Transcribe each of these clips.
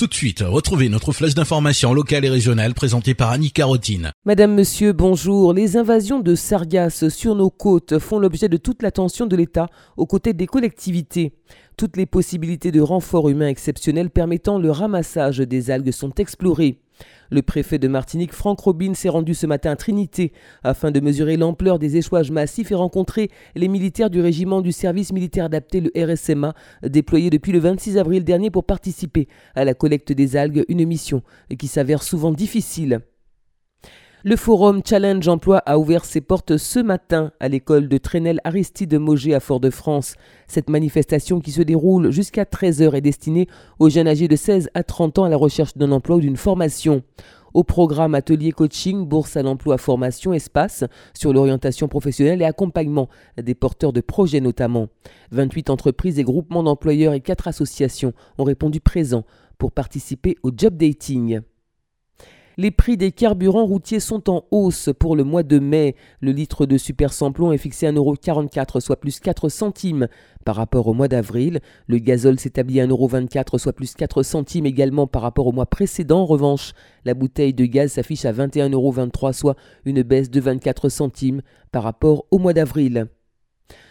Tout de suite, retrouvez notre flèche d'information locale et régionale présentée par Annie Carotine. Madame, Monsieur, bonjour. Les invasions de sargasses sur nos côtes font l'objet de toute l'attention de l'État aux côtés des collectivités. Toutes les possibilités de renfort humain exceptionnel permettant le ramassage des algues sont explorées. Le préfet de Martinique, Franck Robin, s'est rendu ce matin à Trinité afin de mesurer l'ampleur des échouages massifs et rencontrer les militaires du régiment du service militaire adapté, le RSMA, déployé depuis le 26 avril dernier pour participer à la collecte des algues, une mission qui s'avère souvent difficile. Le forum Challenge Emploi a ouvert ses portes ce matin à l'école de Trenel Aristide Mogé à Fort-de-France. Cette manifestation qui se déroule jusqu'à 13h est destinée aux jeunes âgés de 16 à 30 ans à la recherche d'un emploi ou d'une formation. Au programme atelier coaching, bourse à l'emploi, formation, espace sur l'orientation professionnelle et accompagnement des porteurs de projets notamment. 28 entreprises et groupements d'employeurs et 4 associations ont répondu présents pour participer au job dating. Les prix des carburants routiers sont en hausse pour le mois de mai. Le litre de super samplon est fixé à 1,44€, soit plus 4 centimes par rapport au mois d'avril. Le gazole s'établit à 1,24€, soit plus 4 centimes également par rapport au mois précédent. En revanche, la bouteille de gaz s'affiche à 21,23€, soit une baisse de 24 centimes par rapport au mois d'avril.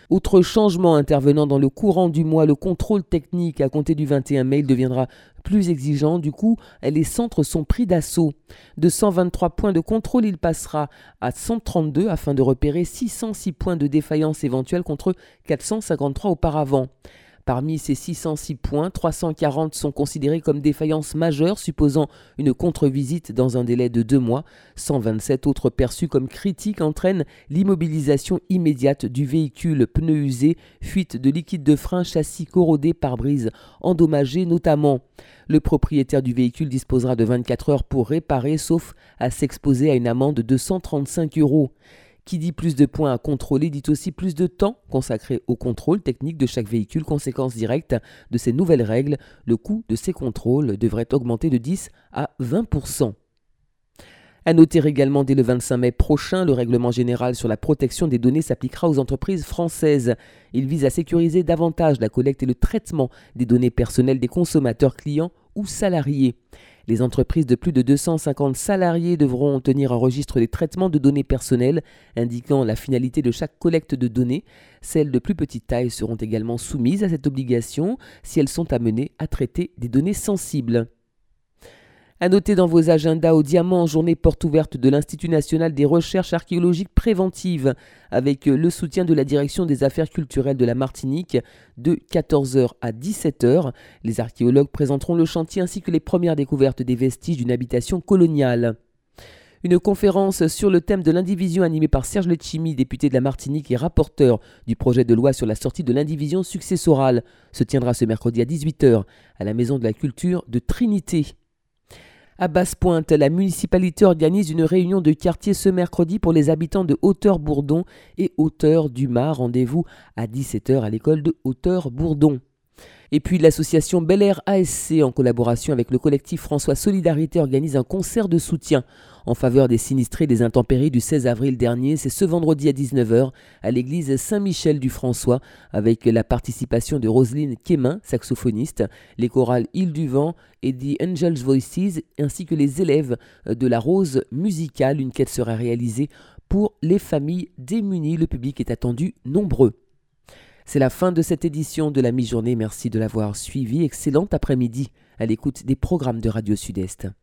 Autre changement intervenant dans le courant du mois, le contrôle technique à compter du 21 mai deviendra plus exigeant. Du coup, les centres sont pris d'assaut. De 123 points de contrôle, il passera à 132 afin de repérer 606 points de défaillance éventuelle contre 453 auparavant. Parmi ces 606 points, 340 sont considérés comme défaillances majeures supposant une contre-visite dans un délai de deux mois. 127 autres perçus comme critiques entraînent l'immobilisation immédiate du véhicule, pneus usés, fuite de liquide de frein, châssis corrodé, pare-brise endommagé notamment. Le propriétaire du véhicule disposera de 24 heures pour réparer, sauf à s'exposer à une amende de 135 euros. Qui dit plus de points à contrôler dit aussi plus de temps consacré au contrôle technique de chaque véhicule. Conséquence directe de ces nouvelles règles, le coût de ces contrôles devrait augmenter de 10 à 20% à noter également dès le 25 mai prochain, le règlement général sur la protection des données s'appliquera aux entreprises françaises. Il vise à sécuriser davantage la collecte et le traitement des données personnelles des consommateurs clients ou salariés. Les entreprises de plus de 250 salariés devront tenir un registre des traitements de données personnelles indiquant la finalité de chaque collecte de données. Celles de plus petite taille seront également soumises à cette obligation si elles sont amenées à traiter des données sensibles. À noter dans vos agendas au Diamant, journée porte ouverte de l'Institut national des recherches archéologiques préventives, avec le soutien de la direction des affaires culturelles de la Martinique, de 14h à 17h. Les archéologues présenteront le chantier ainsi que les premières découvertes des vestiges d'une habitation coloniale. Une conférence sur le thème de l'indivision animée par Serge Letchimi, député de la Martinique et rapporteur du projet de loi sur la sortie de l'indivision successorale, se tiendra ce mercredi à 18h à la Maison de la Culture de Trinité. À Basse-Pointe, la municipalité organise une réunion de quartier ce mercredi pour les habitants de Hauteur-Bourdon et Hauteur-du-Mar. Rendez-vous à 17h à l'école de Hauteur-Bourdon. Et puis l'association Bel Air ASC, en collaboration avec le collectif François Solidarité, organise un concert de soutien en faveur des sinistrés des intempéries du 16 avril dernier. C'est ce vendredi à 19h à l'église Saint-Michel du François, avec la participation de Roselyne Quémin, saxophoniste, les chorales Île du Vent et The Angels Voices, ainsi que les élèves de la Rose musicale. Une quête sera réalisée pour les familles démunies. Le public est attendu nombreux. C'est la fin de cette édition de la mi-journée. Merci de l'avoir suivi. Excellent après-midi à l'écoute des programmes de Radio Sud-Est.